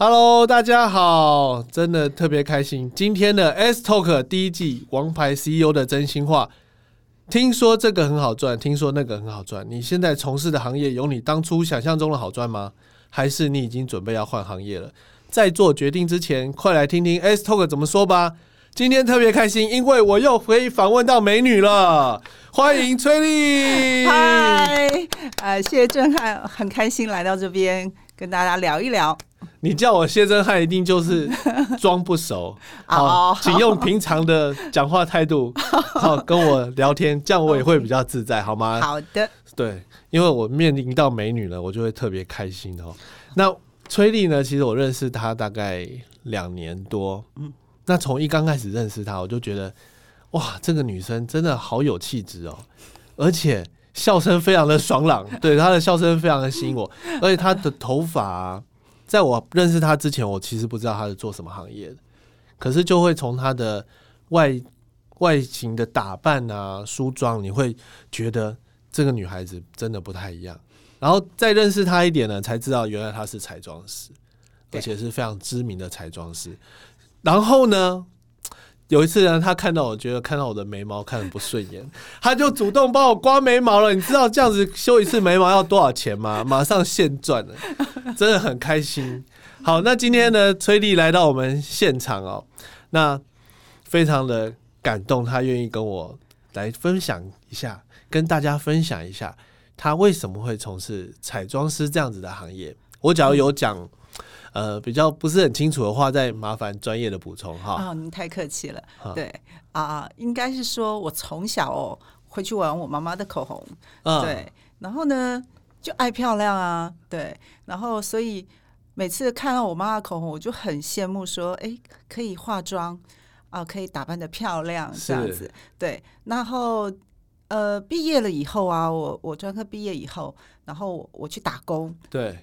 Hello，大家好，真的特别开心。今天的 S Talk 第一季王牌 CEO 的真心话，听说这个很好赚，听说那个很好赚。你现在从事的行业有你当初想象中的好赚吗？还是你已经准备要换行业了？在做决定之前，快来听听 S Talk 怎么说吧。今天特别开心，因为我又可以访问到美女了。欢迎崔丽，嗨，呃，谢谢震撼，很开心来到这边跟大家聊一聊。你叫我谢震撼，一定就是 装不熟。好，请用平常的讲话态度，好跟我聊天，这样我也会比较自在，好吗？好的。对，因为我面临到美女了，我就会特别开心哦。那崔丽呢？其实我认识她大概两年多，嗯。那从一刚开始认识她，我就觉得，哇，这个女生真的好有气质哦，而且笑声非常的爽朗，对她的笑声非常的吸引我，而且她的头发，在我认识她之前，我其实不知道她是做什么行业的，可是就会从她的外外形的打扮啊、梳妆，你会觉得这个女孩子真的不太一样。然后再认识她一点呢，才知道原来她是彩妆师，而且是非常知名的彩妆师。然后呢，有一次呢，他看到我觉得看到我的眉毛看的不顺眼，他就主动帮我刮眉毛了。你知道这样子修一次眉毛要多少钱吗？马上现赚了，真的很开心。好，那今天呢，崔丽来到我们现场哦，那非常的感动，他愿意跟我来分享一下，跟大家分享一下他为什么会从事彩妆师这样子的行业。我假如有讲。呃，比较不是很清楚的话，再麻烦专业的补充哈。啊，您太客气了。对啊，应该是说我从小哦会去玩我妈妈的口红，对，然后呢就爱漂亮啊，对，然后所以每次看到我妈的口红，我就很羡慕，说哎可以化妆啊，可以打扮的漂亮这样子。对，然后呃毕业了以后啊，我我专科毕业以后，然后我去打工。对。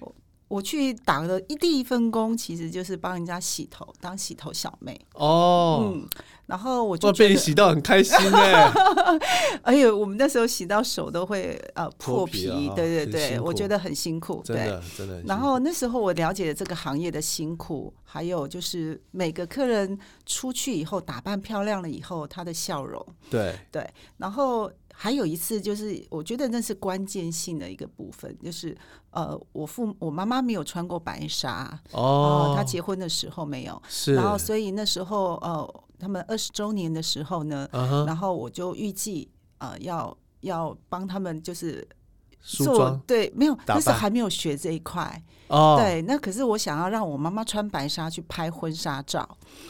我去打的一第一份工，其实就是帮人家洗头，当洗头小妹。哦，嗯，然后我就被你洗到很开心哎！哎呦，我们那时候洗到手都会呃破皮，对对对，我觉得很辛苦，真的真的。然后那时候我了解了这个行业的辛苦，还有就是每个客人出去以后打扮漂亮了以后，他的笑容，对对，然后。还有一次，就是我觉得那是关键性的一个部分，就是呃，我父我妈妈没有穿过白纱哦，她结婚的时候没有，是，然后所以那时候呃，他们二十周年的时候呢，然后我就预计呃要要帮他们就是做对，没有那时候还没有学这一块。哦，对，那可是我想要让我妈妈穿白纱去拍婚纱照，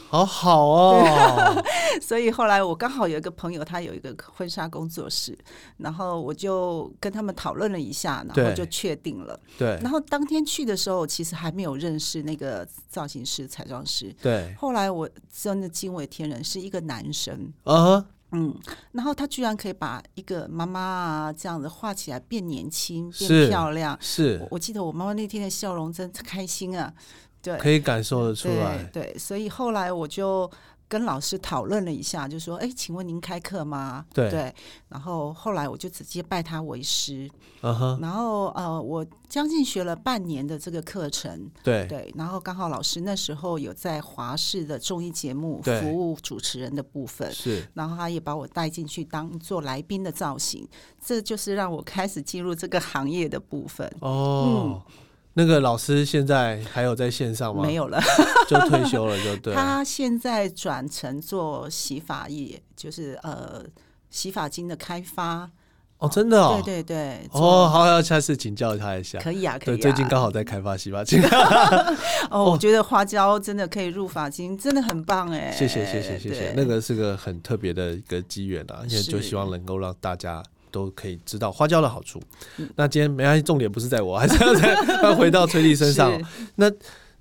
好好哦。所以后来我刚好有一个朋友，他有一个婚纱工作室，然后我就跟他们讨论了一下，然后就确定了。对。然后当天去的时候，其实还没有认识那个造型师、彩妆师。对。后来我真的惊为天人，是一个男生。啊。嗯，然后他居然可以把一个妈妈啊这样子画起来变年轻、变漂亮。是，我记得我妈妈那天的笑容真开心啊，对，可以感受得出来。对，所以后来我就。跟老师讨论了一下，就说：“哎，请问您开课吗？”对，对然后后来我就直接拜他为师。然后呃，我将近学了半年的这个课程。对对。然后刚好老师那时候有在华视的综艺节目服务主持人的部分。是。然后他也把我带进去当做来宾的造型，这就是让我开始进入这个行业的部分。哦。嗯。那个老师现在还有在线上吗？没有了，就退休了，就对。他现在转成做洗发液，就是呃洗发精的开发。哦，真的哦，对对对。哦，好，要下次请教他一下。可以啊，可以。最近刚好在开发洗发精。哦，我觉得花椒真的可以入发精，真的很棒哎。谢谢谢谢谢谢，那个是个很特别的一个机缘啊，而且就希望能够让大家。都可以知道花椒的好处。那今天没关系，重点不是在我，还是要再要回到崔丽身上。那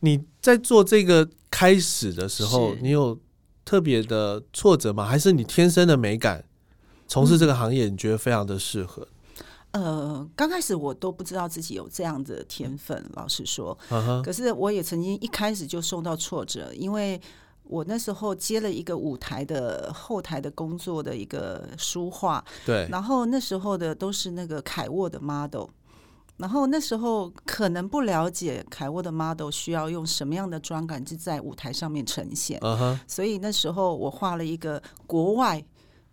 你在做这个开始的时候，你有特别的挫折吗？还是你天生的美感，从事这个行业，你觉得非常的适合？呃，刚开始我都不知道自己有这样的天分，老实说。可是我也曾经一开始就受到挫折，因为。我那时候接了一个舞台的后台的工作的一个书画，对，然后那时候的都是那个凯沃的 model，然后那时候可能不了解凯沃的 model 需要用什么样的妆感就在舞台上面呈现，所以那时候我画了一个国外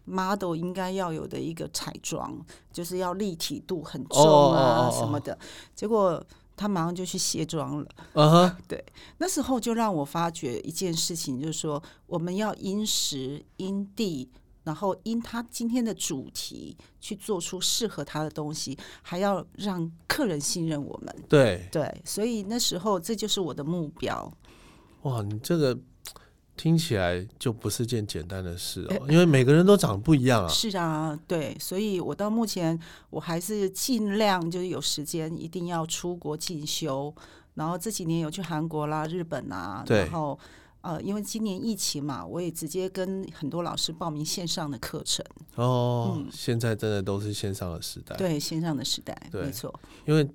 model 应该要有的一个彩妆，就是要立体度很重啊什么的，结果他马上就去卸妆了。嗯哼，对，那时候就让我发觉一件事情，就是说我们要因时因地。然后因他今天的主题去做出适合他的东西，还要让客人信任我们。对对，所以那时候这就是我的目标。哇，你这个听起来就不是件简单的事哦，因为每个人都长得不一样啊。是啊，对，所以我到目前我还是尽量就是有时间一定要出国进修，然后这几年有去韩国啦、日本啊，然后。呃，因为今年疫情嘛，我也直接跟很多老师报名线上的课程。哦，现在真的都是线上的时代。对，线上的时代，没错。因为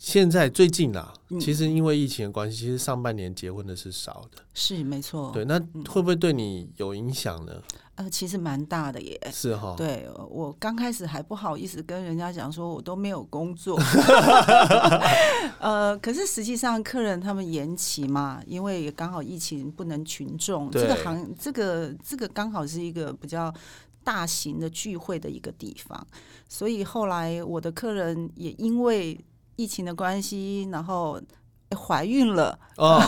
现在最近啊，其实因为疫情的关系，其实上半年结婚的是少的。是，没错。对，那会不会对你有影响呢？呃，其实蛮大的耶，是哈。对我刚开始还不好意思跟人家讲说，我都没有工作。呃，可是实际上客人他们延期嘛，因为也刚好疫情不能群众，这个行这个这个刚好是一个比较大型的聚会的一个地方，所以后来我的客人也因为疫情的关系，然后。怀孕了哦，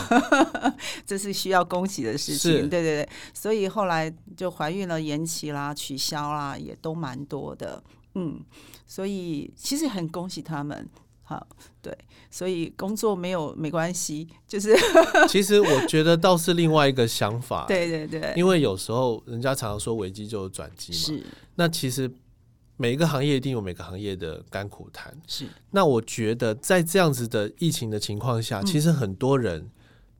这是需要恭喜的事情。对对对，所以后来就怀孕了，延期啦、取消啦，也都蛮多的。嗯，所以其实很恭喜他们。好，对，所以工作没有没关系，就是。其实我觉得倒是另外一个想法。对对对，因为有时候人家常常说危机就有转机嘛。是。那其实。每一个行业一定有每个行业的甘苦谈。是，那我觉得在这样子的疫情的情况下，其实很多人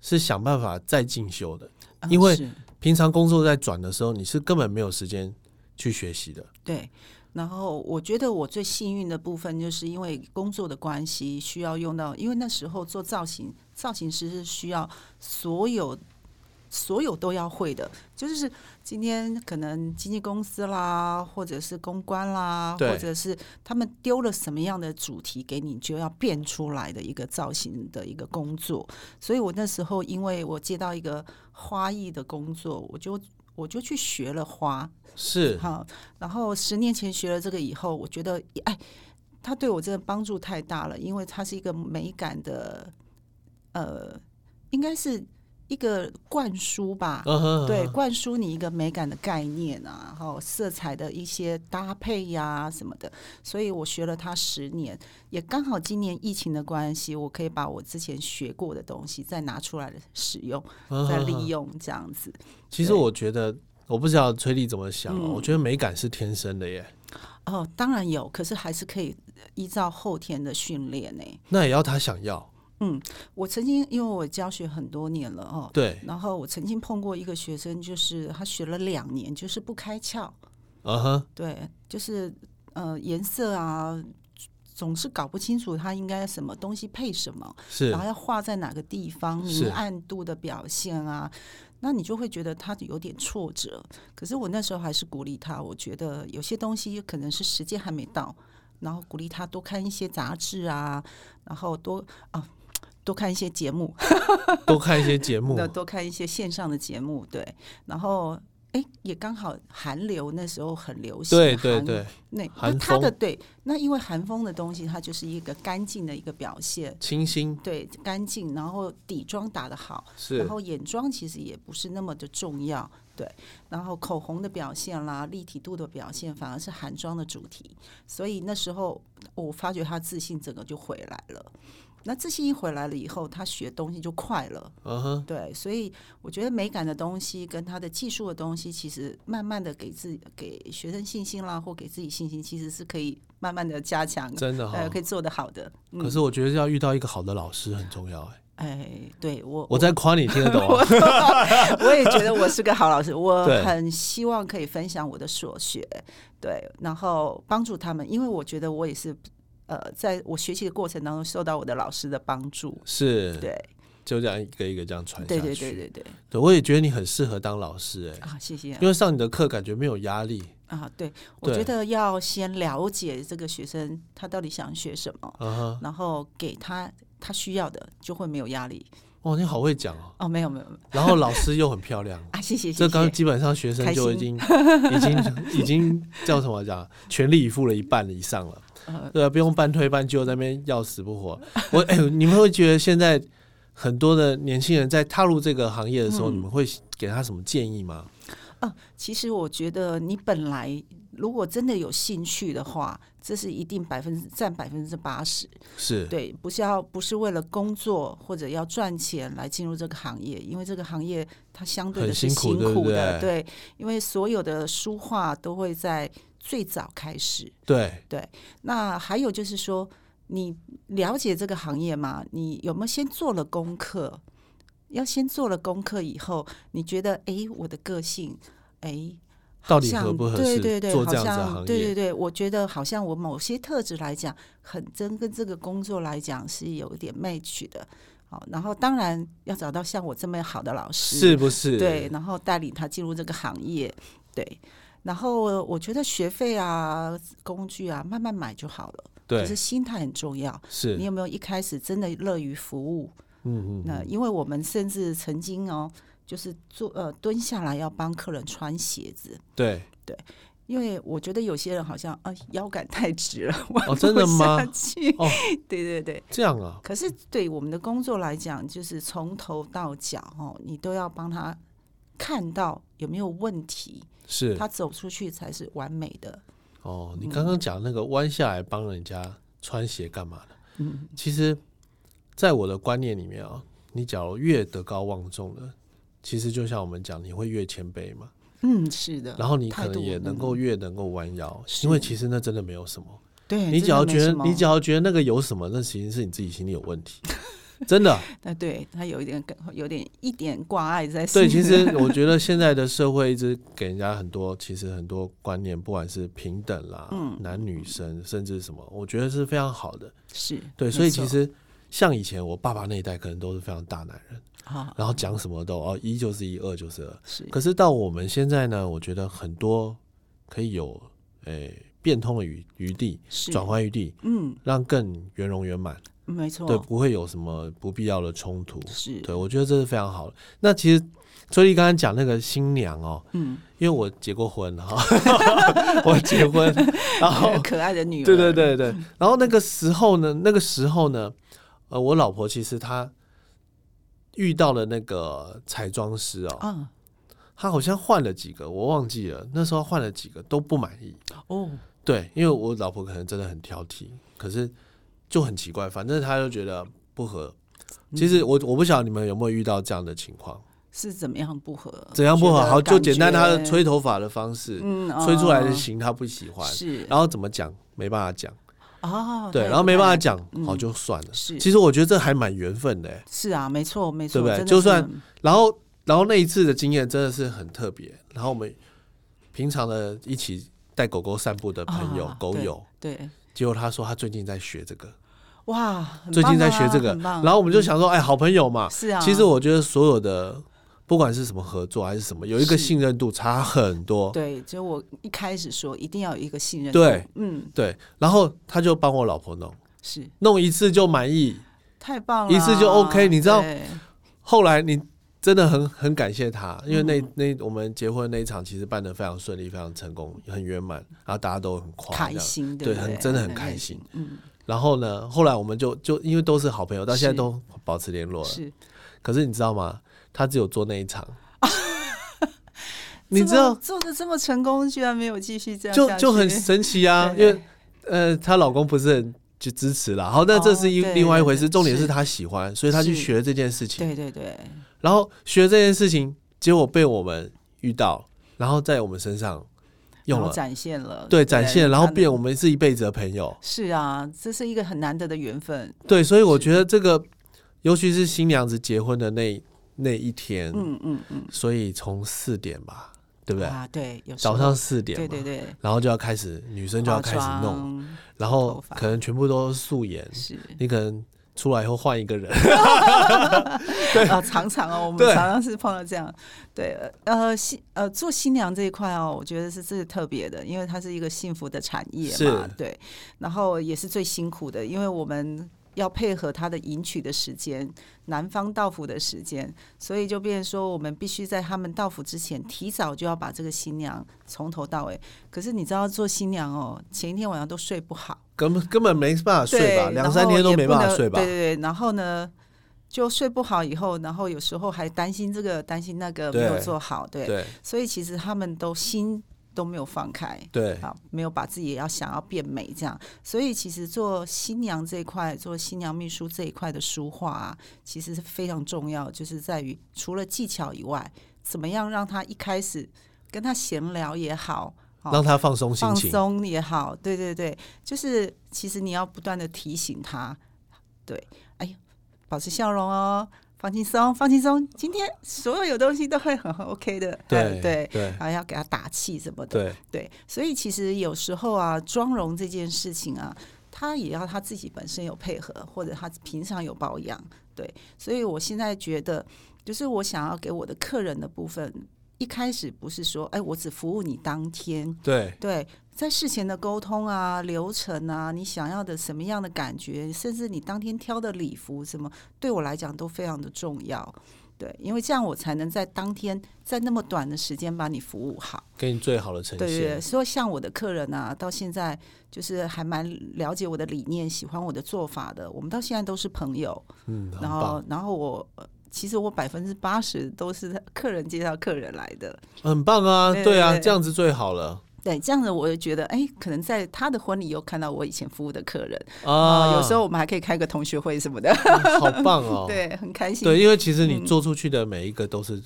是想办法再进修的，因为平常工作在转的时候，你是根本没有时间去学习的。对。然后我觉得我最幸运的部分，就是因为工作的关系，需要用到，因为那时候做造型，造型师是需要所有。所有都要会的，就是今天可能经纪公司啦，或者是公关啦，或者是他们丢了什么样的主题给你，就要变出来的一个造型的一个工作。所以我那时候，因为我接到一个花艺的工作，我就我就去学了花，是好。然后十年前学了这个以后，我觉得哎，他对我真的帮助太大了，因为它是一个美感的，呃，应该是。一个灌输吧，对，灌输你一个美感的概念啊，然后色彩的一些搭配呀什么的。所以我学了它十年，也刚好今年疫情的关系，我可以把我之前学过的东西再拿出来使用，再利用这样子。其实我觉得，我不知道崔丽怎么想，我觉得美感是天生的耶。哦，当然有，可是还是可以依照后天的训练呢。那也要他想要。嗯，我曾经因为我教学很多年了哦，对，然后我曾经碰过一个学生，就是他学了两年，就是不开窍，啊哈，对，就是呃颜色啊，总是搞不清楚他应该什么东西配什么，是，然后要画在哪个地方，明暗度的表现啊，那你就会觉得他有点挫折。可是我那时候还是鼓励他，我觉得有些东西可能是时间还没到，然后鼓励他多看一些杂志啊，然后多啊。多看一些节目，多看一些节目，多看一些线上的节目，对。然后，哎，也刚好韩流那时候很流行，对对对。那那他的对，那因为韩风的东西，它就是一个干净的一个表现，清新，对，干净。然后底妆打得好，是。然后眼妆其实也不是那么的重要，对。然后口红的表现啦，立体度的表现，反而是韩妆的主题。所以那时候我发觉他自信整个就回来了。那自信一回来了以后，他学东西就快了。嗯哼，对，所以我觉得美感的东西跟他的技术的东西，其实慢慢的给自己给学生信心啦，或给自己信心，其实是可以慢慢的加强，真的呃，可以做得好的。可是我觉得要遇到一个好的老师很重要，哎。哎，对我我在夸你听得懂，我也觉得我是个好老师，我 很希望可以分享我的所学，对，然后帮助他们，因为我觉得我也是。呃，在我学习的过程当中，受到我的老师的帮助，是对，就这样一个一个这样传下去。对对对对对，对我也觉得你很适合当老师哎啊，谢谢。因为上你的课感觉没有压力啊，对，我觉得要先了解这个学生他到底想学什么，然后给他他需要的，就会没有压力。哦，你好会讲哦！哦，没有没有，然后老师又很漂亮 啊，谢谢。这刚基本上学生就已经已经已经叫什么讲，全力以赴了一半以上了。对啊，不用半推半就，在那边要死不活。我哎，你们会觉得现在很多的年轻人在踏入这个行业的时候，你们会给他什么建议吗？啊，其实我觉得你本来如果真的有兴趣的话，这是一定百分之占百分之八十。是对，不是要不是为了工作或者要赚钱来进入这个行业，因为这个行业它相对的是辛苦的。对，因为所有的书画都会在。最早开始，对对，那还有就是说，你了解这个行业吗？你有没有先做了功课？要先做了功课以后，你觉得，哎，我的个性，哎，到底合不合适？对对对，做这样子行业，对对对，我觉得好像我某些特质来讲，很真跟这个工作来讲是有一点 match 的。好，然后当然要找到像我这么好的老师，是不是？对，然后带领他进入这个行业，对。然后我觉得学费啊、工具啊，慢慢买就好了。对，可是心态很重要。是你有没有一开始真的乐于服务？嗯嗯。那因为我们甚至曾经哦，就是坐呃蹲下来要帮客人穿鞋子。对对，因为我觉得有些人好像啊腰杆太直了，哦，真的吗？哦，对对对，这样啊。可是对我们的工作来讲，就是从头到脚哦，你都要帮他看到有没有问题。是他走出去才是完美的。哦，你刚刚讲那个弯下来帮人家穿鞋干嘛的？嗯，其实，在我的观念里面啊，你假如越德高望重的，其实就像我们讲，你会越谦卑嘛。嗯，是的。然后你可能也能够越能够弯腰，因为其实那真的没有什么。对你只要觉得，你只要觉得那个有什么，那其实是你自己心里有问题。真的，那对他有一点，有点一点挂碍在。对，其实 我觉得现在的社会一直给人家很多，其实很多观念，不管是平等啦，嗯，男女生，甚至什么，我觉得是非常好的。是对，所以其实像以前我爸爸那一代，可能都是非常大男人啊，然后讲什么都哦，一就是一，二就是二。是，可是到我们现在呢，我觉得很多可以有诶变通的余余地，转换余地，嗯，让更圆融圆满。没错，对，不会有什么不必要的冲突。是，对我觉得这是非常好的。那其实，所以刚才讲那个新娘哦，嗯，因为我结过婚哈，我结婚，然后可爱的女儿，对对对对。然后那个时候呢，那个时候呢，呃，我老婆其实她遇到了那个彩妆师哦，嗯，她好像换了几个，我忘记了。那时候换了几个都不满意哦。对，因为我老婆可能真的很挑剔，可是。就很奇怪，反正他就觉得不合。其实我我不晓得你们有没有遇到这样的情况，是怎么样不合？怎样不合？好，就简单，他的吹头发的方式，吹出来的型他不喜欢，是。然后怎么讲没办法讲哦，对，然后没办法讲，好就算了。是，其实我觉得这还蛮缘分的。是啊，没错，没错，对不对？就算然后然后那一次的经验真的是很特别。然后我们平常的一起带狗狗散步的朋友狗友，对，结果他说他最近在学这个。哇，最近在学这个，然后我们就想说，哎，好朋友嘛，是啊。其实我觉得所有的，不管是什么合作还是什么，有一个信任度差很多。对，就我一开始说，一定要有一个信任。对，嗯，对。然后他就帮我老婆弄，是弄一次就满意，太棒了，一次就 OK。你知道，后来你真的很很感谢他，因为那那我们结婚那一场其实办的非常顺利，非常成功，很圆满，然后大家都很开心，对，很真的很开心，嗯。然后呢？后来我们就就因为都是好朋友，到现在都保持联络了。是，可是你知道吗？他只有做那一场。你知道做的这么成功，居然没有继续这样，就就很神奇啊！因为呃，她老公不是很就支持啦。好，那这是一另外一回事。重点是她喜欢，所以她去学这件事情。对对对。然后学这件事情，结果被我们遇到，然后在我们身上。用了。展现了，对展现，然后变我们是一辈子的朋友。是啊，这是一个很难得的缘分。对，所以我觉得这个，尤其是新娘子结婚的那那一天，嗯嗯嗯，所以从四点吧，对不对？啊，对，早上四点，对对对，然后就要开始，女生就要开始弄，然后可能全部都是素颜，是。你可能出来以后换一个人，对。啊，常常哦，我们常常是碰到这样，对，呃，新呃做新娘这一块哦，我觉得是最特别的，因为它是一个幸福的产业嘛，对，然后也是最辛苦的，因为我们。要配合他的迎娶的时间，男方到府的时间，所以就变成说，我们必须在他们到府之前，提早就要把这个新娘从头到尾。可是你知道，做新娘哦，前一天晚上都睡不好，根本根本没办法睡吧，两三天都没办法睡吧。对对对，然后呢，就睡不好，以后然后有时候还担心这个担心那个没有做好，对，所以其实他们都心。都没有放开，对，啊，没有把自己要想要变美这样，所以其实做新娘这一块，做新娘秘书这一块的书画啊，其实是非常重要，就是在于除了技巧以外，怎么样让他一开始跟他闲聊也好，让他放松心情，放松也好，对对对，就是其实你要不断的提醒他，对，哎呀，保持笑容哦。放轻松，放轻松。今天所有有东西都会很 OK 的，对对对，然后要给他打气什么的，对对。所以其实有时候啊，妆容这件事情啊，他也要他自己本身有配合，或者他平常有保养，对。所以我现在觉得，就是我想要给我的客人的部分。一开始不是说，哎，我只服务你当天，对对，在事前的沟通啊、流程啊，你想要的什么样的感觉，甚至你当天挑的礼服什么，对我来讲都非常的重要，对，因为这样我才能在当天在那么短的时间把你服务好，给你最好的呈现。对对，所以像我的客人啊，到现在就是还蛮了解我的理念，喜欢我的做法的，我们到现在都是朋友，嗯，然后然后我。其实我百分之八十都是客人介绍客人来的，很棒啊！对啊，这样子最好了。对，这样子我就觉得，哎，可能在他的婚礼又看到我以前服务的客人啊，有时候我们还可以开个同学会什么的，好棒哦！对，很开心。对，因为其实你做出去的每一个都是，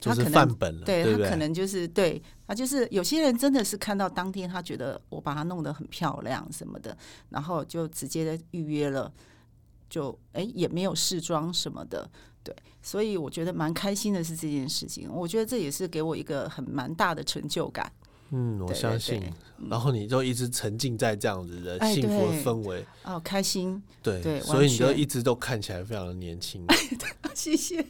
就是范本了。对他可能就是对他就是有些人真的是看到当天他觉得我把它弄得很漂亮什么的，然后就直接预约了。就哎，也没有试妆什么的，对，所以我觉得蛮开心的是这件事情。我觉得这也是给我一个很蛮大的成就感。嗯，我相信。然后你就一直沉浸在这样子的幸福的氛围，哦，开心。对对，所以你就一直都看起来非常的年轻。谢谢。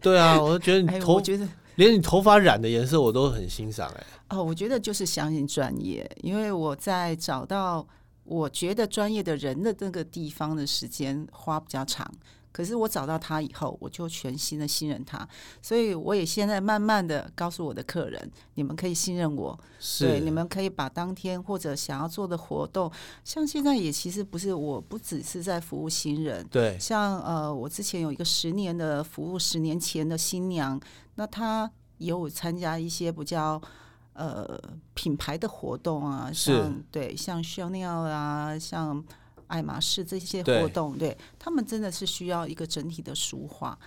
对啊，我就觉得你头，觉得连你头发染的颜色我都很欣赏。哎，哦，我觉得就是相信专业，因为我在找到。我觉得专业的人的那个地方的时间花比较长，可是我找到他以后，我就全心的信任他，所以我也现在慢慢的告诉我的客人，你们可以信任我，对，你们可以把当天或者想要做的活动，像现在也其实不是，我不只是在服务新人，对，像呃，我之前有一个十年的服务，十年前的新娘，那她有参加一些比较。呃，品牌的活动啊，像对，像 Chanel 啊，像爱马仕这些活动，对他们真的是需要一个整体的书画，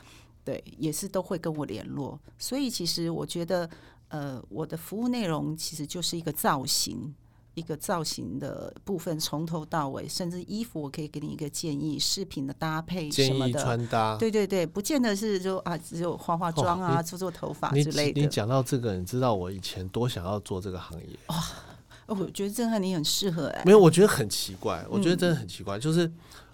对，也是都会跟我联络。所以其实我觉得，呃，我的服务内容其实就是一个造型。一个造型的部分，从头到尾，甚至衣服，我可以给你一个建议，饰品的搭配什么的，穿搭，对对对，不见得是就啊，只有化化妆啊，做做头发之类的。你讲到这个，你知道我以前多想要做这个行业哇！我觉得郑汉你很适合哎，没有，我觉得很奇怪，我觉得真的很奇怪，就是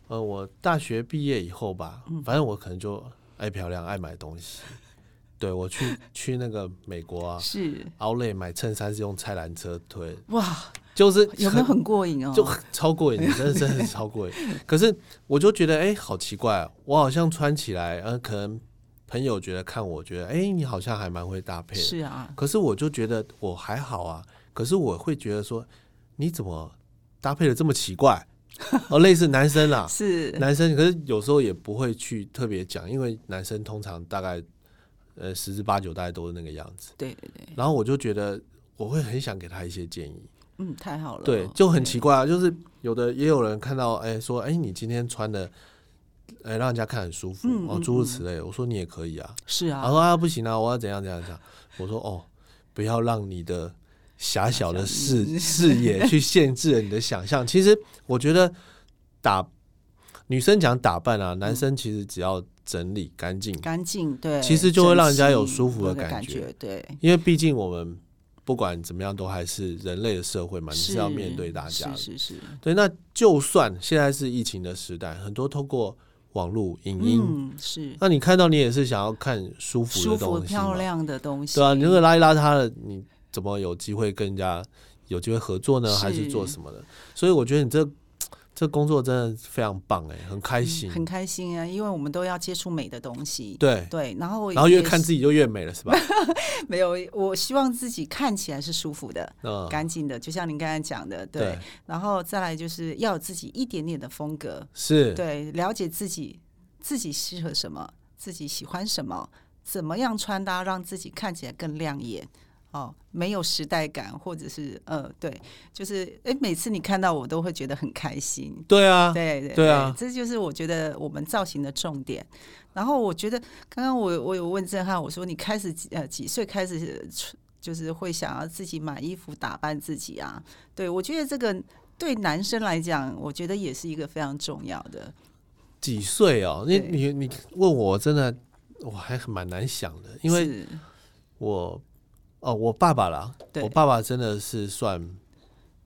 呃，我大学毕业以后吧，反正我可能就爱漂亮，爱买东西。对，我去去那个美国啊，是奥莱买衬衫是用菜篮车推，哇，就是有没有很过瘾哦？就超过瘾，真的真的超过瘾。可是我就觉得，哎，好奇怪，我好像穿起来，呃，可能朋友觉得看我觉得，哎，你好像还蛮会搭配，是啊。可是我就觉得我还好啊，可是我会觉得说，你怎么搭配的这么奇怪？哦，类似男生啦，是男生，可是有时候也不会去特别讲，因为男生通常大概。呃，十之八九大概都是那个样子。对对对。然后我就觉得，我会很想给他一些建议。嗯，太好了。对，就很奇怪啊，就是有的也有人看到，哎，说，哎，你今天穿的，哎，让人家看很舒服，哦，诸如此类。我说你也可以啊。是啊。他说啊，不行啊，我要怎样怎样怎样。我说哦，不要让你的狭小的视 视野去限制了你的想象。其实我觉得打女生讲打扮啊，男生其实只要。整理干净，干净对，其实就会让人家有舒服的感觉，对，因为毕竟我们不管怎么样，都还是人类的社会嘛，你是要面对大家。是是是。对，那就算现在是疫情的时代，很多透过网络影音，是。那你看到你也是想要看舒服、舒服、漂亮的东西，对啊，你如果邋里邋遢的，你怎么有机会跟人家有机会合作呢？还是做什么的？所以我觉得你这。这工作真的非常棒哎，很开心，很开心啊！因为我们都要接触美的东西，对对，然后然后越看自己就越美了，是吧？没有，我希望自己看起来是舒服的、干净的，就像您刚才讲的，对。然后再来就是要有自己一点点的风格，是对，了解自己自己适合什么，自己喜欢什么，怎么样穿搭让自己看起来更亮眼。哦，没有时代感，或者是呃，对，就是哎，每次你看到我都会觉得很开心。对啊，对对对啊，这就是我觉得我们造型的重点。然后我觉得刚刚我我有问郑汉，我说你开始呃几岁开始就是会想要自己买衣服打扮自己啊？对我觉得这个对男生来讲，我觉得也是一个非常重要的。几岁哦？你你你问我真的我还蛮难想的，因为我。哦，我爸爸啦，我爸爸真的是算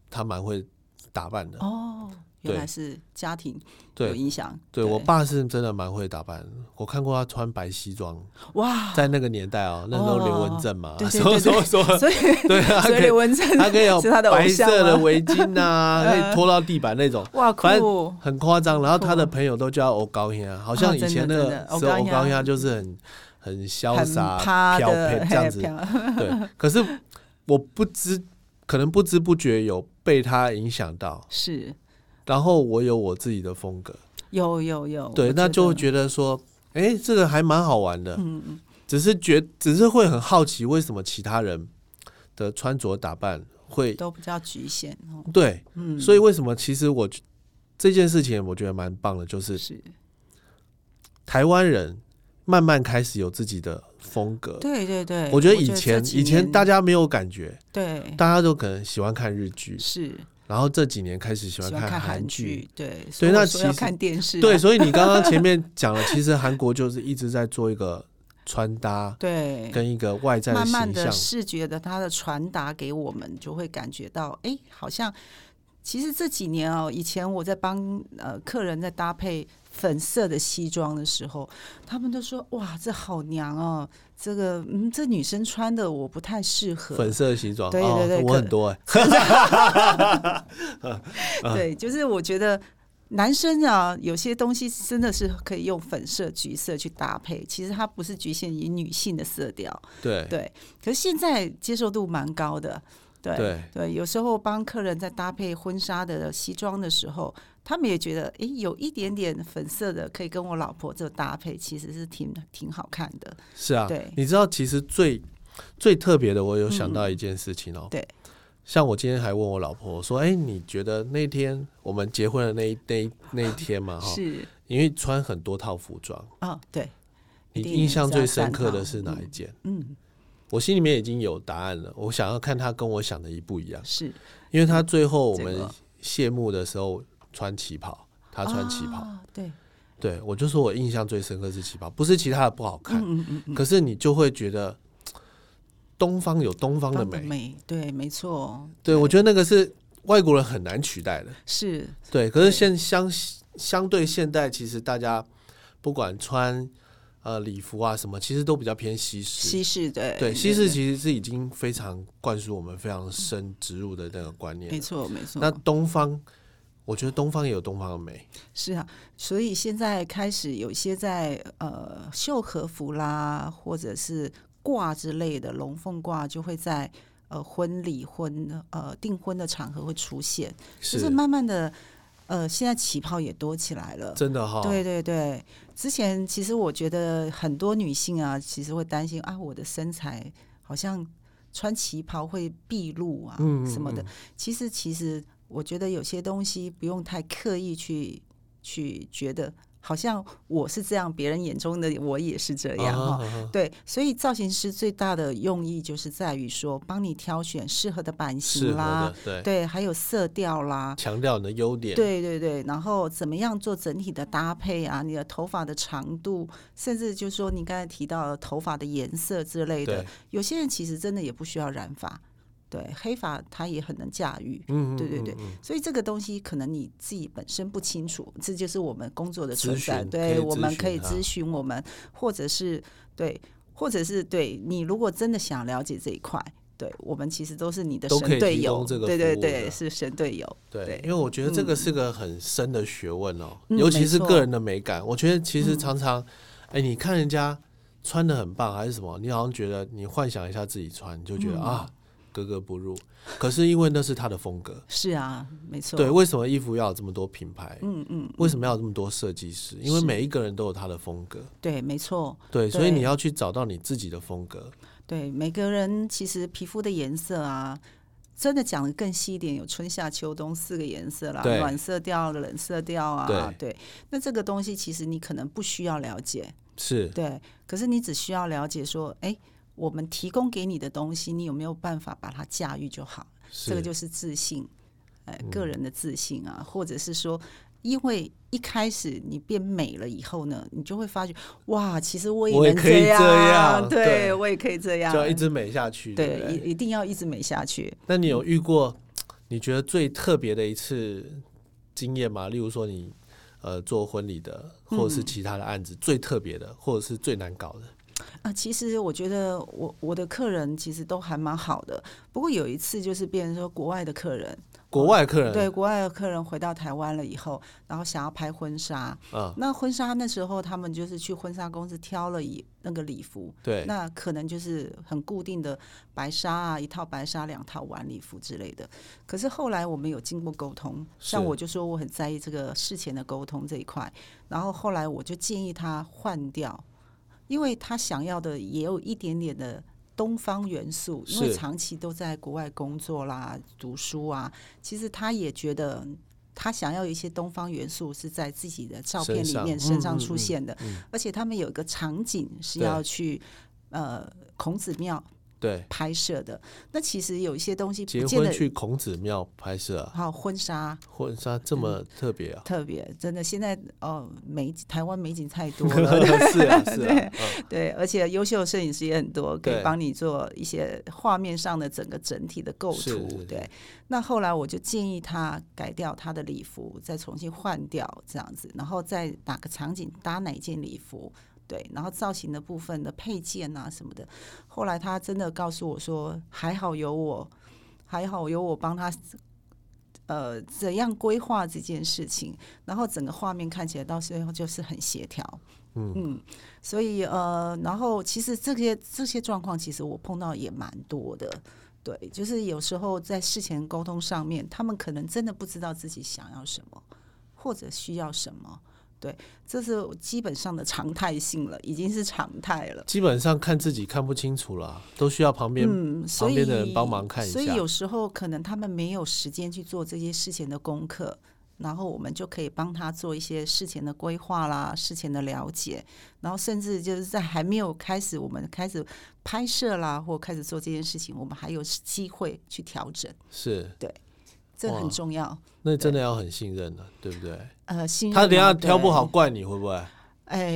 他蛮会打扮的哦。原来是家庭有影响。对我爸是真的蛮会打扮，我看过他穿白西装哇，在那个年代哦，那时候刘文正嘛，说说说，所以 对啊，刘文正他可以有 白色的围巾啊，可以拖到地板那种哇，酷，很夸张。然后他的朋友都叫欧高香，好像以前那个时候欧高香就是很。很潇洒、飘飘这样子，对。可是我不知，可能不知不觉有被他影响到，是。然后我有我自己的风格，有有有。对，那就会觉得说，哎，这个还蛮好玩的。嗯嗯。只是觉，只是会很好奇，为什么其他人的穿着打扮会都比较局限？对，嗯。所以为什么？其实我这件事情，我觉得蛮棒的，就是是台湾人。慢慢开始有自己的风格，对对对，我觉得以前以前大家没有感觉，对，大家都可能喜欢看日剧，是，然后这几年开始喜欢看韩剧，对，所以那其实看电视，对，所以你刚刚前面讲了，其实韩国就是一直在做一个穿搭，对，跟一个外在慢慢的视觉的它的传达给我们，就会感觉到，哎，好像其实这几年哦，以前我在帮呃客人在搭配。粉色的西装的时候，他们都说：“哇，这好娘哦！这个，嗯，这女生穿的我不太适合。”粉色西装，对对对，我很多哎。对，就是我觉得男生啊，有些东西真的是可以用粉色、橘色去搭配，其实它不是局限于女性的色调。对对，可是现在接受度蛮高的。对对，有时候帮客人在搭配婚纱的西装的时候。他们也觉得，哎，有一点点粉色的，可以跟我老婆这搭配，其实是挺挺好看的。是啊，对，你知道，其实最最特别的，我有想到一件事情哦。对，像我今天还问我老婆说，哎，你觉得那天我们结婚的那一那那一天嘛，哈，是，因为穿很多套服装啊，对，你印象最深刻的是哪一件？嗯，我心里面已经有答案了，我想要看他跟我想的一不一样，是。因为他最后我们谢幕的时候。穿旗袍，他穿旗袍，对，对我就说我印象最深刻是旗袍，不是其他的不好看，嗯嗯嗯，可是你就会觉得东方有东方的美，美，对，没错，对我觉得那个是外国人很难取代的，是。对，可是现相相对现代，其实大家不管穿呃礼服啊什么，其实都比较偏西式，西式对，对，西式其实是已经非常灌输我们非常深植入的那个观念，没错没错，那东方。我觉得东方也有东方的美，是啊，所以现在开始有些在呃绣和服啦，或者是挂之类的龙凤挂，就会在呃婚礼婚呃订婚的场合会出现，就是慢慢的呃现在旗袍也多起来了，真的哈，对对对，之前其实我觉得很多女性啊，其实会担心啊我的身材好像穿旗袍会毕露啊什么的，其实其实。我觉得有些东西不用太刻意去去觉得，好像我是这样，别人眼中的我也是这样哈。对，所以造型师最大的用意就是在于说，帮你挑选适合的版型啦，对，还有色调啦，强调你的优点。对对对，然后怎么样做整体的搭配啊？你的头发的长度，甚至就是说你刚才提到的头发的颜色之类的，有些人其实真的也不需要染发。对黑发他也很能驾驭，嗯，对对对，所以这个东西可能你自己本身不清楚，这就是我们工作的存在，对，我们可以咨询我们，或者是对，或者是对你如果真的想了解这一块。对我们其实都是你的神队友，对对对，是神队友。对，因为我觉得这个是个很深的学问哦，尤其是个人的美感。我觉得其实常常，哎，你看人家穿的很棒，还是什么，你好像觉得你幻想一下自己穿，你就觉得啊，格格不入。可是因为那是他的风格，是啊，没错。对，为什么衣服要有这么多品牌？嗯嗯，为什么要有这么多设计师？因为每一个人都有他的风格。对，没错。对，所以你要去找到你自己的风格。对每个人，其实皮肤的颜色啊，真的讲的更细一点，有春夏秋冬四个颜色啦，暖色调、冷色调啊。对，那这个东西其实你可能不需要了解，是对。可是你只需要了解说，哎，我们提供给你的东西，你有没有办法把它驾驭就好？这个就是自信，哎，个人的自信啊，或者是说。因为一开始你变美了以后呢，你就会发觉哇，其实我也可以这样，对我也可以这样，就要一直美下去，对，一一定要一直美下去。那你有遇过你觉得最特别的一次经验吗？例如说你呃做婚礼的，或者是其他的案子最特别的，或者是最难搞的？啊，其实我觉得我我的客人其实都还蛮好的，不过有一次就是变成说国外的客人。国外客人对国外的客人回到台湾了以后，然后想要拍婚纱，嗯，那婚纱那时候他们就是去婚纱公司挑了一那个礼服，对，那可能就是很固定的白纱啊，一套白纱两套晚礼服之类的。可是后来我们有经过沟通，像我就说我很在意这个事前的沟通这一块，然后后来我就建议他换掉，因为他想要的也有一点点的。东方元素，因为长期都在国外工作啦、读书啊，其实他也觉得他想要一些东方元素是在自己的照片里面身上出现的，而且他们有一个场景是要去呃孔子庙。对，拍摄的。那其实有一些东西，结婚去孔子庙拍摄，还有婚纱，婚纱这么特别啊？特别，真的，现在哦，美台湾美景太多了，是啊，是啊，对，而且优秀摄影师也很多，可以帮你做一些画面上的整个整体的构图。对，那后来我就建议他改掉他的礼服，再重新换掉这样子，然后再哪个场景搭哪件礼服。对，然后造型的部分的配件啊什么的，后来他真的告诉我说，还好有我，还好有我帮他，呃，怎样规划这件事情，然后整个画面看起来到最后就是很协调，嗯嗯，所以呃，然后其实这些这些状况，其实我碰到也蛮多的，对，就是有时候在事前沟通上面，他们可能真的不知道自己想要什么，或者需要什么。对，这是基本上的常态性了，已经是常态了。基本上看自己看不清楚了，都需要旁边嗯旁边的人帮忙看一下。所以有时候可能他们没有时间去做这些事前的功课，然后我们就可以帮他做一些事前的规划啦、事前的了解，然后甚至就是在还没有开始我们开始拍摄啦，或开始做这件事情，我们还有机会去调整。是，对。这很重要，那真的要很信任了，对不对？呃，信任他等下挑不好怪你会不会？哎，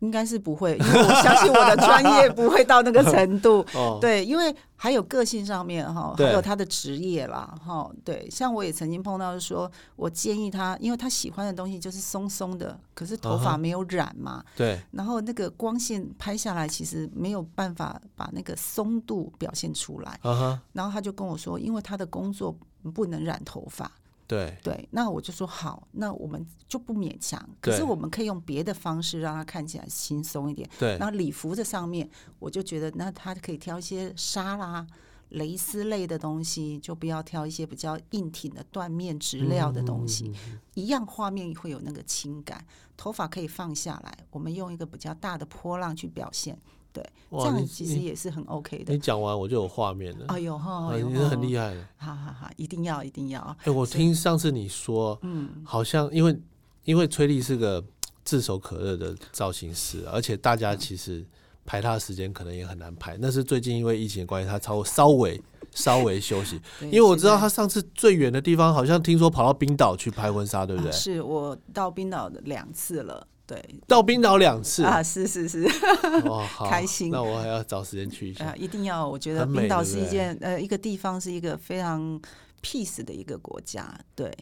应该是不会，因为我相信我的专业不会到那个程度。对，因为还有个性上面哈，还有他的职业啦哈。对，像我也曾经碰到说，我建议他，因为他喜欢的东西就是松松的，可是头发没有染嘛。对。然后那个光线拍下来，其实没有办法把那个松度表现出来。然后他就跟我说，因为他的工作不能染头发。对对，那我就说好，那我们就不勉强。可是我们可以用别的方式让它看起来轻松一点。对，然后礼服的上面，我就觉得那他可以挑一些纱啦、蕾丝类的东西，就不要挑一些比较硬挺的缎面质料的东西。一样画面会有那个轻感，头发可以放下来，我们用一个比较大的波浪去表现。对，这样其实也是很 OK 的。你讲完我就有画面了。哎呦哈，你是很厉害的。好好好，一定要一定要。哎，我听上次你说，嗯，好像因为因为崔丽是个炙手可热的造型师，而且大家其实排他的时间可能也很难排。那是最近因为疫情的关系，他稍稍微稍微休息。因为我知道他上次最远的地方，好像听说跑到冰岛去拍婚纱，对不对？是我到冰岛两次了。对，到冰岛两次啊，是是是，哇，开心。那我还要找时间去一下。一定要，我觉得冰岛是一件呃一个地方，是一个非常 peace 的一个国家。对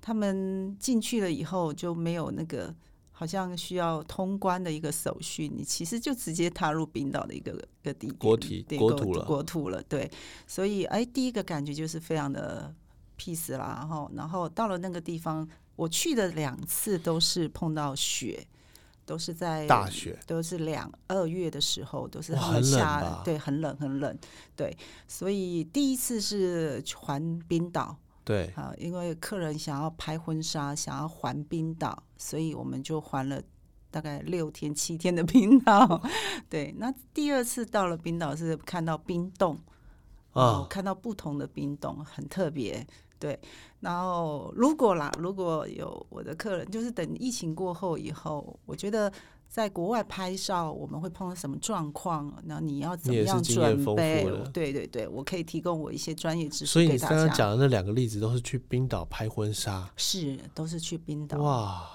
他们进去了以后就没有那个好像需要通关的一个手续，你其实就直接踏入冰岛的一个一个地国体国土了，国土了。对，所以哎，第一个感觉就是非常的 peace 啦，然后然后到了那个地方，我去的两次都是碰到雪。都是在大雪，都是两二月的时候，都是很下，对，很冷很冷，对，所以第一次是环冰岛，对。啊，因为客人想要拍婚纱，想要环冰岛，所以我们就环了大概六天七天的冰岛，对，那第二次到了冰岛是看到冰洞啊，看到不同的冰洞，很特别。对，然后如果啦，如果有我的客人，就是等疫情过后以后，我觉得在国外拍照，我们会碰到什么状况？那你要怎么样准备？对对对，我可以提供我一些专业知识。所以你刚刚讲的那两个例子都是去冰岛拍婚纱，是都是去冰岛哇，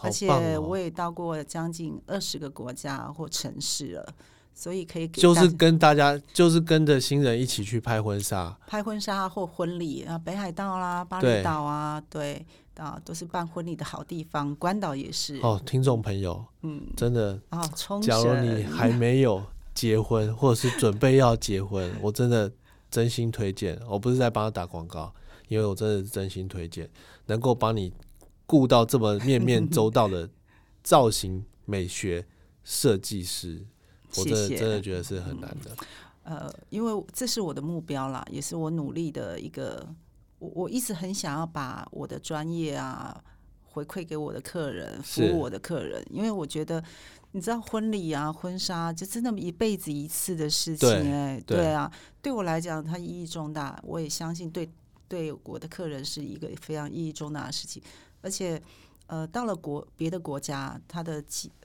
而且我也到过将近二十个国家或城市了。所以可以就是跟大家，就是跟着新人一起去拍婚纱，拍婚纱或婚礼啊，北海道啦、巴厘岛啊，对啊，都是办婚礼的好地方。关岛也是哦，听众朋友，嗯，真的啊，假如你还没有结婚，或者是准备要结婚，我真的真心推荐。我不是在帮他打广告，因为我真的是真心推荐，能够帮你顾到这么面面周到的造型美学设计师。我真的真的觉得是很难的，呃，因为这是我的目标啦，也是我努力的一个。我我一直很想要把我的专业啊回馈给我的客人，服务我的客人，因为我觉得你知道婚礼啊、婚纱就真的一辈子一次的事情，哎，对啊，对我来讲它意义重大，我也相信对对我的客人是一个非常意义重大的事情，而且。呃，到了国别的国家，它的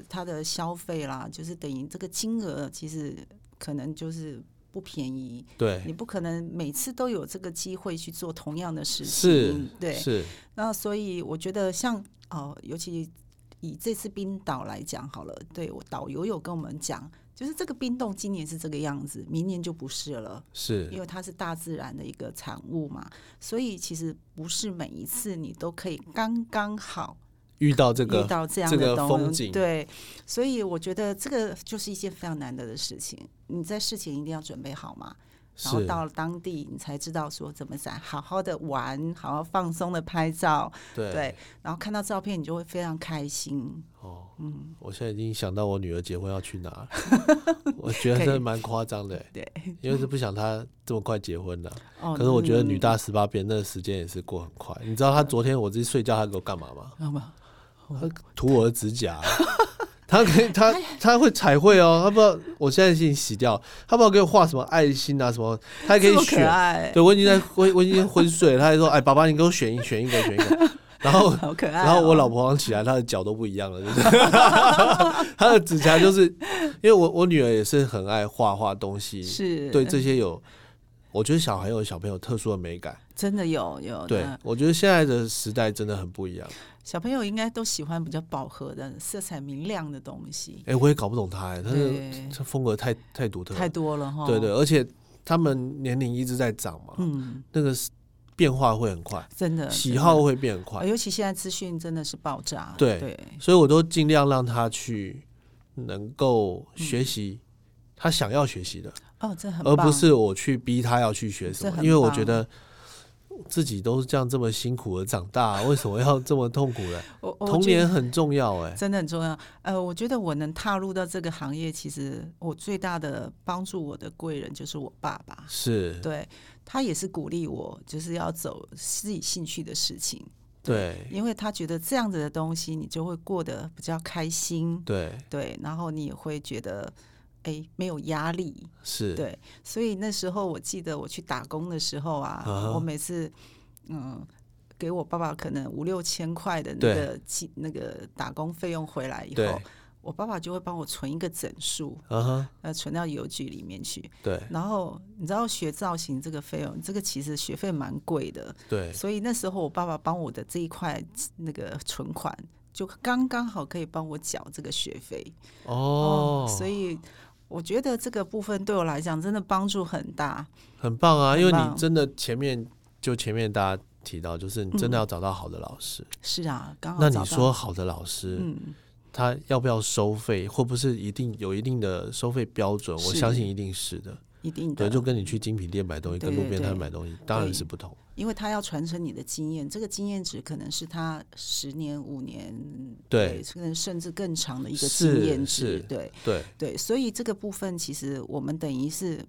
它的消费啦，就是等于这个金额，其实可能就是不便宜。对，你不可能每次都有这个机会去做同样的事情。是，对，是。那所以我觉得，像哦，尤其以这次冰岛来讲好了，对我导游有跟我们讲，就是这个冰冻今年是这个样子，明年就不是了。是，因为它是大自然的一个产物嘛，所以其实不是每一次你都可以刚刚好。遇到这个遇到这样的风景，对，所以我觉得这个就是一件非常难得的事情。你在事前一定要准备好嘛，然后到了当地，你才知道说怎么在好好的玩，好好放松的拍照，对，然后看到照片，你就会非常开心。哦，嗯，我现在已经想到我女儿结婚要去哪，我觉得这蛮夸张的，对，因为是不想她这么快结婚的。哦，可是我觉得女大十八变，那个时间也是过很快。你知道她昨天我自己睡觉，她给我干嘛吗？干嘛？他涂我的指甲，他可以，他他会彩绘哦。他不知道我现在已经洗掉，他不知道给我画什么爱心啊什么，他还可以选。对我已经在我我已经昏睡了，他还说：“哎，爸爸，你给我选一选一个选一个。”然后 好可爱。然后我老婆刚起来，她的脚都不一样了，就是 她的指甲就是，因为我我女儿也是很爱画画东西，是对这些有，我觉得小孩有小朋友特殊的美感，真的有有。对，我觉得现在的时代真的很不一样。小朋友应该都喜欢比较饱和的、色彩明亮的东西。哎，我也搞不懂他，哎，他的这风格太太独特，太多了哈。对对，而且他们年龄一直在长嘛，嗯，那个变化会很快，真的，喜好会变快，尤其现在资讯真的是爆炸。对对，所以我都尽量让他去能够学习他想要学习的哦，这很，而不是我去逼他要去学什么，因为我觉得。自己都是这样这么辛苦的长大，为什么要这么痛苦呢？童年很重要，哎，真的很重要。呃，我觉得我能踏入到这个行业，其实我最大的帮助我的贵人就是我爸爸，是对他也是鼓励我，就是要走自己兴趣的事情，对，因为他觉得这样子的东西，你就会过得比较开心，对对，然后你也会觉得。哎，没有压力，是对，所以那时候我记得我去打工的时候啊，我每次嗯，给我爸爸可能五六千块的那个那个打工费用回来以后，我爸爸就会帮我存一个整数，呃，存到邮局里面去。对，然后你知道学造型这个费用，这个其实学费蛮贵的，对，所以那时候我爸爸帮我的这一块那个存款。就刚刚好可以帮我缴这个学费哦，所以我觉得这个部分对我来讲真的帮助很大，很棒啊！因为你真的前面就前面大家提到，就是你真的要找到好的老师，是啊，刚好那你说好的老师，嗯，他要不要收费，或不是一定有一定的收费标准？我相信一定是的。一定对，就跟你去精品店买东西，跟路边摊买东西当然是不同。因为他要传承你的经验，这个经验值可能是他十年、五年，对，可能甚至更长的一个经验值。对对对，所以这个部分其实我们等于是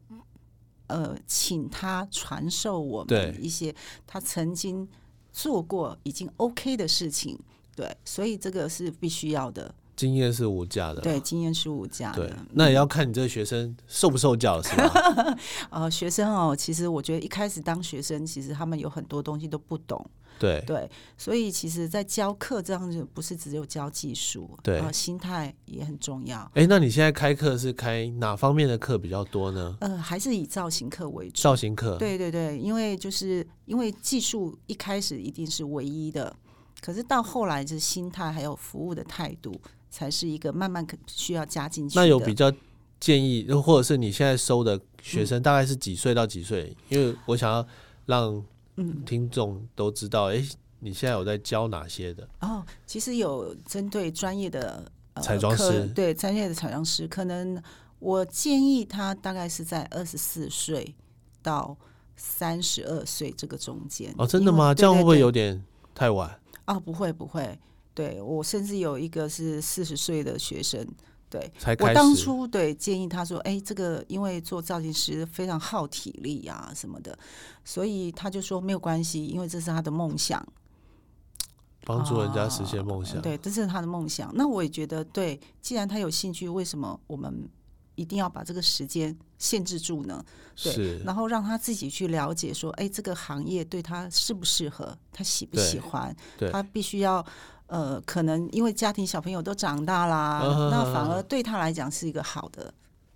呃，请他传授我们一些他曾经做过已经 OK 的事情。对，所以这个是必须要的。经验是无价的，对，经验是无价的。那也要看你这个学生受不受教，是吧？呃，学生哦，其实我觉得一开始当学生，其实他们有很多东西都不懂，对对，所以其实，在教课这样子，不是只有教技术，对，心态也很重要。哎，那你现在开课是开哪方面的课比较多呢？呃，还是以造型课为主。造型课，对对对，因为就是因为技术一开始一定是唯一的，可是到后来就是心态还有服务的态度。才是一个慢慢可需要加进去。那有比较建议，或者是你现在收的学生大概是几岁到几岁？因为我想要让听众都知道，哎，你现在有在教哪些的？哦，其实有针对专业的彩妆师，对专业的彩妆师，可能我建议他大概是在二十四岁到三十二岁这个中间。哦，真的吗？这样会不会有点太晚？哦，不会不会。对我甚至有一个是四十岁的学生，对我当初对建议他说，哎，这个因为做造型师非常耗体力啊什么的，所以他就说没有关系，因为这是他的梦想，帮助人家实现梦想，对，这是他的梦想。那我也觉得，对，既然他有兴趣，为什么我们一定要把这个时间限制住呢？对，然后让他自己去了解说，哎，这个行业对他适不适合，他喜不喜欢，他必须要。呃，可能因为家庭小朋友都长大啦，那反而对他来讲是一个好的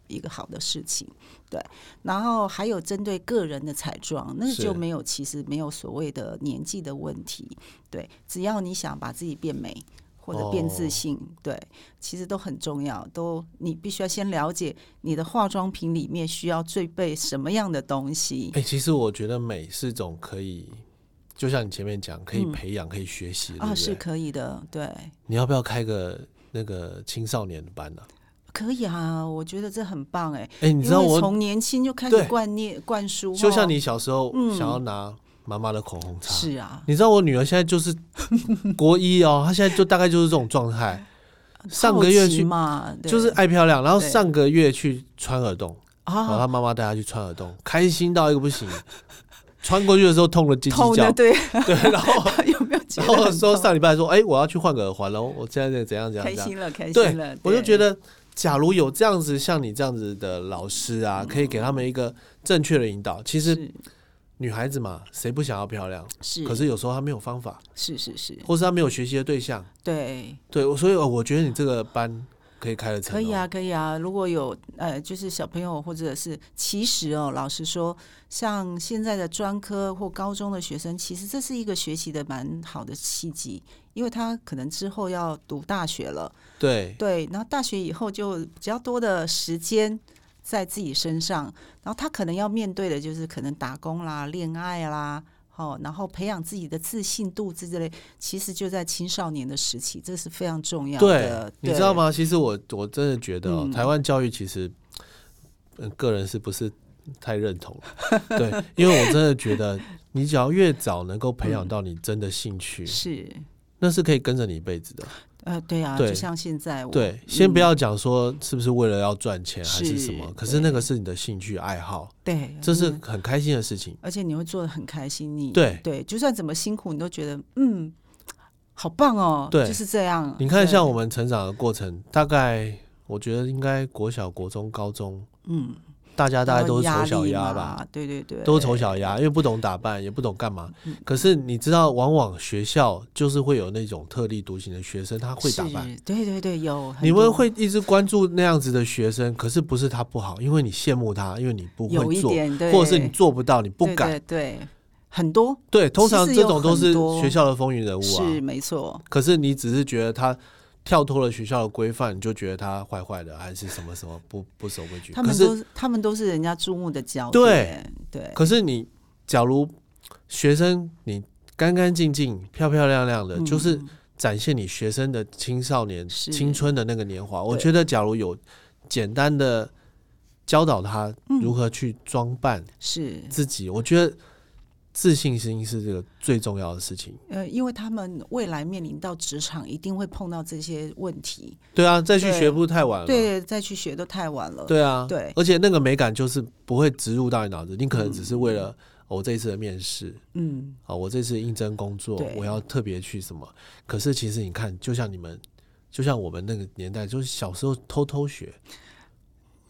一个好的事情，对。然后还有针对个人的彩妆，那就没有其实没有所谓的年纪的问题，对。只要你想把自己变美或者变自信，对，其实都很重要。都你必须要先了解你的化妆品里面需要具备什么样的东西。哎，其实我觉得美是种可以。就像你前面讲，可以培养，可以学习，啊，是可以的，对。你要不要开个那个青少年的班呢？可以啊，我觉得这很棒哎。哎，你知道我从年轻就开始灌念灌输，就像你小时候想要拿妈妈的口红擦，是啊。你知道我女儿现在就是 国一哦，她现在就大概就是这种状态。上个月去嘛，就是爱漂亮，然后上个月去穿耳洞，然后她妈妈带她去穿耳洞，开心到一个不行。穿过去的时候痛了叽叽叫，对 对，然后 有没有？然后说上礼拜说，哎，我要去换个耳环了，我现在怎样怎样？开心了，开心了。我就觉得，假如有这样子像你这样子的老师啊，可以给他们一个正确的引导。其实女孩子嘛，谁不想要漂亮？是，可是有时候她没有方法，是是是，或是她没有学习的对象。对对，所以我觉得你这个班。可以开的可以啊，可以啊。如果有呃，就是小朋友或者是，其实哦，老实说，像现在的专科或高中的学生，其实这是一个学习的蛮好的契机，因为他可能之后要读大学了。对对，然后大学以后就比较多的时间在自己身上，然后他可能要面对的就是可能打工啦、恋爱啦。哦，然后培养自己的自信度之类，其实就在青少年的时期，这是非常重要的。你知道吗？其实我我真的觉得，台湾教育其实，个人是不是太认同？对，因为我真的觉得，你只要越早能够培养到你真的兴趣，是，那是可以跟着你一辈子的。呃，对啊，就像现在，对，先不要讲说是不是为了要赚钱还是什么，可是那个是你的兴趣爱好，对，这是很开心的事情，而且你会做的很开心，你对对，就算怎么辛苦，你都觉得嗯，好棒哦，对，就是这样。你看，像我们成长的过程，大概我觉得应该国小、国中、高中，嗯。大家大概都是丑小鸭吧，对对对，都是丑小鸭，因为不懂打扮，也不懂干嘛。可是你知道，往往学校就是会有那种特立独行的学生，他会打扮。对对对，有。你们会一直关注那样子的学生，可是不是他不好，因为你羡慕他，因为你不会做，或者是你做不到，你不敢。对，很多。对，通常这种都是学校的风云人物啊，是没错。可是你只是觉得他跳脱了学校的规范，你就觉得他坏坏的，还是什么什么不 不守规矩？他们都他们都是人家注目的焦点。对对。可是你假如学生你干干净净、漂漂亮亮的，就是展现你学生的青少年青春的那个年华。我觉得假如有简单的。教导他如何去装扮是自己，我觉得自信心是这个最重要的事情。呃，因为他们未来面临到职场，一定会碰到这些问题。对啊，再去学不太晚了。对，再去学都太晚了。对啊，对，而且那个美感就是不会植入到你脑子，你可能只是为了我这一次的面试，嗯，啊，我这次应征工作，我要特别去什么？可是其实你看，就像你们，就像我们那个年代，就是小时候偷偷学。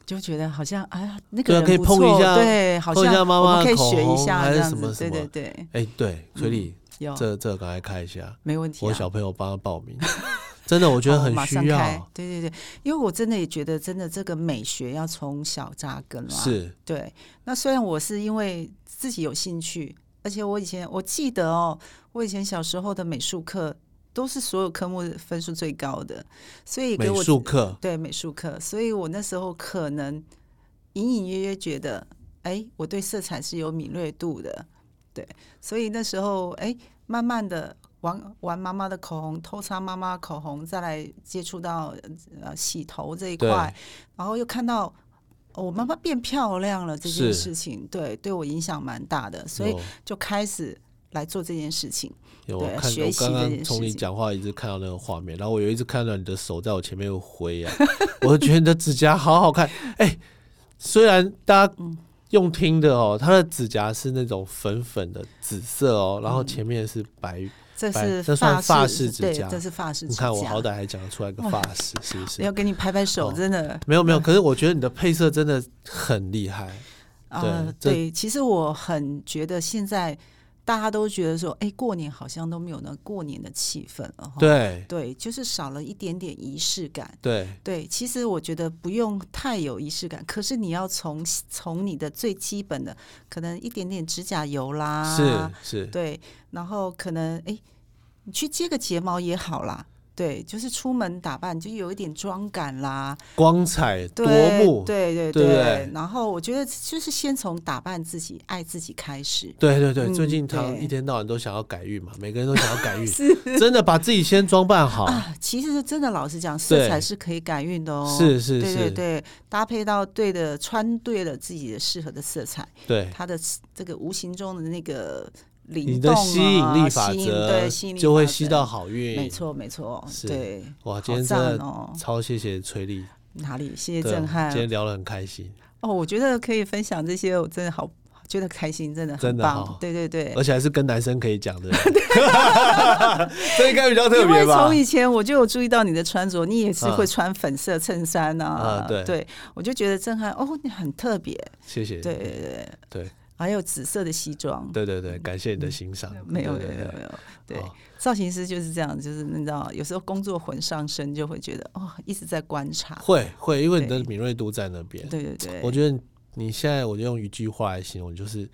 就觉得好像哎呀，那个可以碰一下，对，好像妈妈可以学一下还是什么什么，对对对。哎，对，崔丽，这这赶快开一下，没问题。我小朋友帮他报名，真的，我觉得很需要。对对对，因为我真的也觉得，真的这个美学要从小扎根了。是，对。那虽然我是因为自己有兴趣，而且我以前我记得哦，我以前小时候的美术课。都是所有科目分数最高的，所以美术课。对美术课，所以我那时候可能隐隐约约觉得，哎，我对色彩是有敏锐度的，对，所以那时候哎，慢慢的玩玩妈妈的口红，偷擦妈妈口红，再来接触到呃洗头这一块，然后又看到我妈妈变漂亮了这件事情，对，对我影响蛮大的，所以就开始来做这件事情。有看，我刚刚从你讲话一直看到那个画面，然后我有一直看到你的手在我前面挥啊，我觉得你的指甲好好看。哎，虽然大家用听的哦，它的指甲是那种粉粉的紫色哦，然后前面是白，这是这算发饰指甲，这是发饰。你看我好歹还讲得出来个发饰，是不是？要给你拍拍手，真的没有没有。可是我觉得你的配色真的很厉害。对对，其实我很觉得现在。大家都觉得说，哎，过年好像都没有那过年的气氛了。对对，就是少了一点点仪式感。对对，其实我觉得不用太有仪式感，可是你要从从你的最基本的，可能一点点指甲油啦，是是，对，然后可能哎，你去接个睫毛也好啦。对，就是出门打扮就有一点妆感啦，光彩夺目，对对对。然后我觉得就是先从打扮自己、爱自己开始。对对对，最近他一天到晚都想要改运嘛，每个人都想要改运，真的把自己先装扮好。啊其实真的，老实讲，色彩是可以改运的哦。是是是，对对对，搭配到对的，穿对了自己的适合的色彩，对它的这个无形中的那个。你的吸引力法则就会吸到好运，没错没错，对，哇，今天真的超谢谢崔丽，哪里？谢谢震撼，今天聊得很开心。哦，我觉得可以分享这些，我真的好觉得开心，真的真的对对对，而且还是跟男生可以讲的，这应该比较特别吧？从以前我就有注意到你的穿着，你也是会穿粉色衬衫啊，对对，我就觉得震撼哦，你很特别，谢谢，对对对。对。还有紫色的西装，对对对，感谢你的欣赏。没有没有没有，对，造型师就是这样，就是你知道，有时候工作魂上身，就会觉得哦，一直在观察。会会，因为你的敏锐度在那边。对对对，我觉得你现在，我就用一句话来形容，就是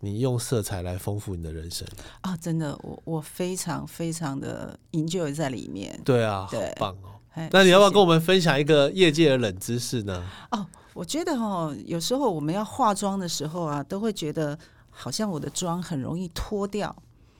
你用色彩来丰富你的人生啊！真的，我我非常非常的 enjoy 在里面。对啊，好棒哦！那你要不要跟我们分享一个业界的冷知识呢？哦。我觉得哈，有时候我们要化妆的时候啊，都会觉得好像我的妆很容易脱掉。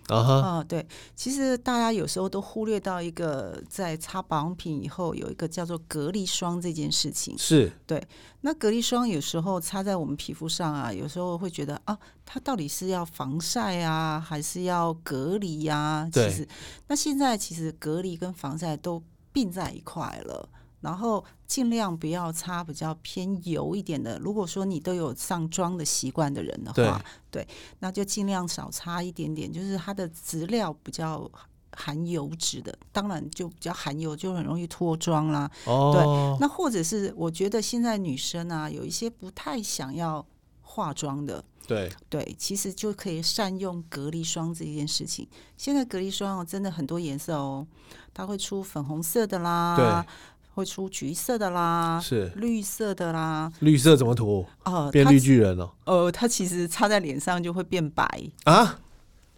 啊哈，对，其实大家有时候都忽略到一个，在擦保养品以后，有一个叫做隔离霜这件事情。是，对。那隔离霜有时候擦在我们皮肤上啊，有时候会觉得啊，它到底是要防晒啊，还是要隔离呀？其实，那现在其实隔离跟防晒都并在一块了。然后尽量不要擦比较偏油一点的。如果说你都有上妆的习惯的人的话，对，那就尽量少擦一点点。就是它的质料比较含油脂的，当然就比较含油，就很容易脱妆啦。哦，对。那或者是我觉得现在女生啊，有一些不太想要化妆的，对对，其实就可以善用隔离霜这件事情。现在隔离霜哦，真的很多颜色哦，它会出粉红色的啦，对。会出橘色的啦，是绿色的啦。绿色怎么涂？哦，变绿巨人了。呃，它其实擦在脸上就会变白啊。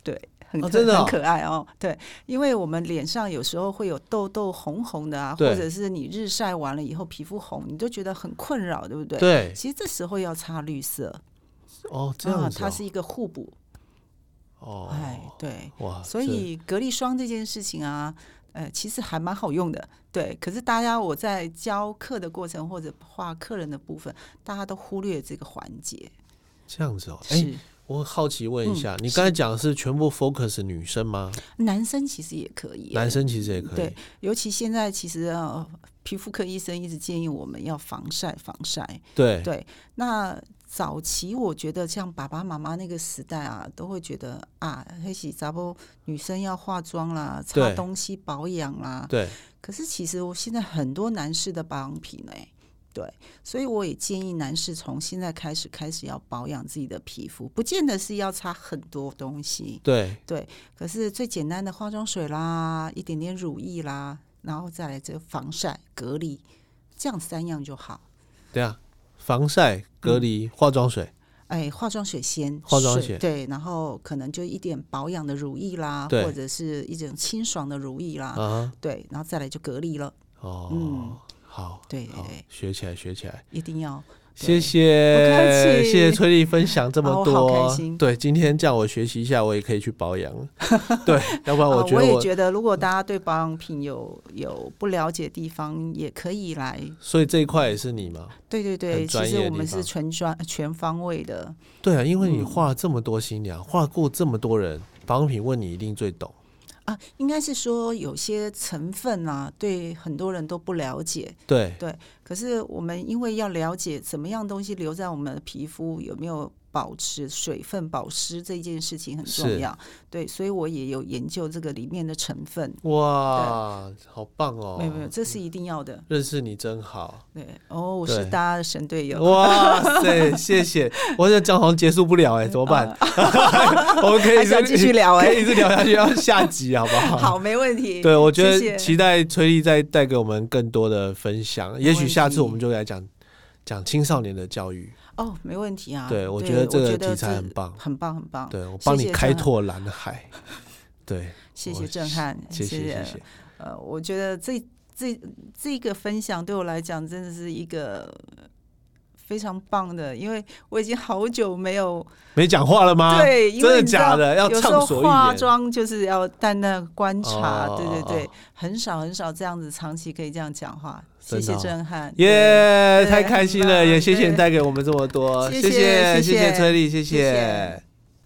对很真的很可爱哦。对，因为我们脸上有时候会有痘痘红红的啊，或者是你日晒完了以后皮肤红，你都觉得很困扰，对不对？对。其实这时候要擦绿色。哦，这样子，它是一个互补。哦，哎，对，哇，所以隔离霜这件事情啊，呃，其实还蛮好用的。对，可是大家我在教课的过程或者画客人的部分，大家都忽略这个环节。这样子哦，哎，我好奇问一下，你刚才讲的是全部 focus 女生吗？男生其实也可以，男生其实也可以。对，尤其现在其实呃，皮肤科医生一直建议我们要防晒，防晒。对对，那。早期我觉得像爸爸妈妈那个时代啊，都会觉得啊，黑喜杂波女生要化妆啦，擦东西保养啦。对。可是其实我现在很多男士的保养品哎，对，所以我也建议男士从现在开始开始要保养自己的皮肤，不见得是要擦很多东西。对对。可是最简单的化妆水啦，一点点乳液啦，然后再来这个防晒隔离，这样三样就好。对啊。防晒、隔离、化妆水，哎，化妆水先，化妆水对，然后可能就一点保养的乳液啦，或者是一种清爽的乳液啦，啊对，然后再来就隔离了。哦，嗯，好，对，学起来，学起来，一定要。谢谢，谢谢崔丽分享这么多。对，今天叫我学习一下，我也可以去保养。对，要不然我觉得我也觉得，如果大家对保养品有有不了解的地方，也可以来。所以这一块也是你吗？对对对，其实我们是全专全方位的。对啊，因为你画了这么多新娘，画过这么多人，保养品问你一定最懂。啊，应该是说有些成分啊，对很多人都不了解。对对，可是我们因为要了解怎么样东西留在我们的皮肤有没有。保持水分保湿这件事情很重要，对，所以我也有研究这个里面的成分。哇，好棒哦！没有没有，这是一定要的。认识你真好。对，哦，我是大家的神队友。哇塞，谢谢！我这讲好像结束不了哎，怎么办？我们可以再继续聊哎，可以一直聊下去，要下集好不好？好，没问题。对，我觉得期待崔丽再带给我们更多的分享，也许下次我们就来讲讲青少年的教育。哦，没问题啊。对，我觉得这个题材很棒，很棒，很棒。对我帮你开拓蓝海。对，谢谢震撼，谢谢谢谢。呃，我觉得这这这个分享对我来讲真的是一个非常棒的，因为我已经好久没有没讲话了吗？对，真的假的？要畅所化妆就是要淡淡观察，对对对，很少很少这样子长期可以这样讲话。谢谢震撼，耶！太开心了，也谢谢你带给我们这么多，谢谢谢谢崔丽，谢谢。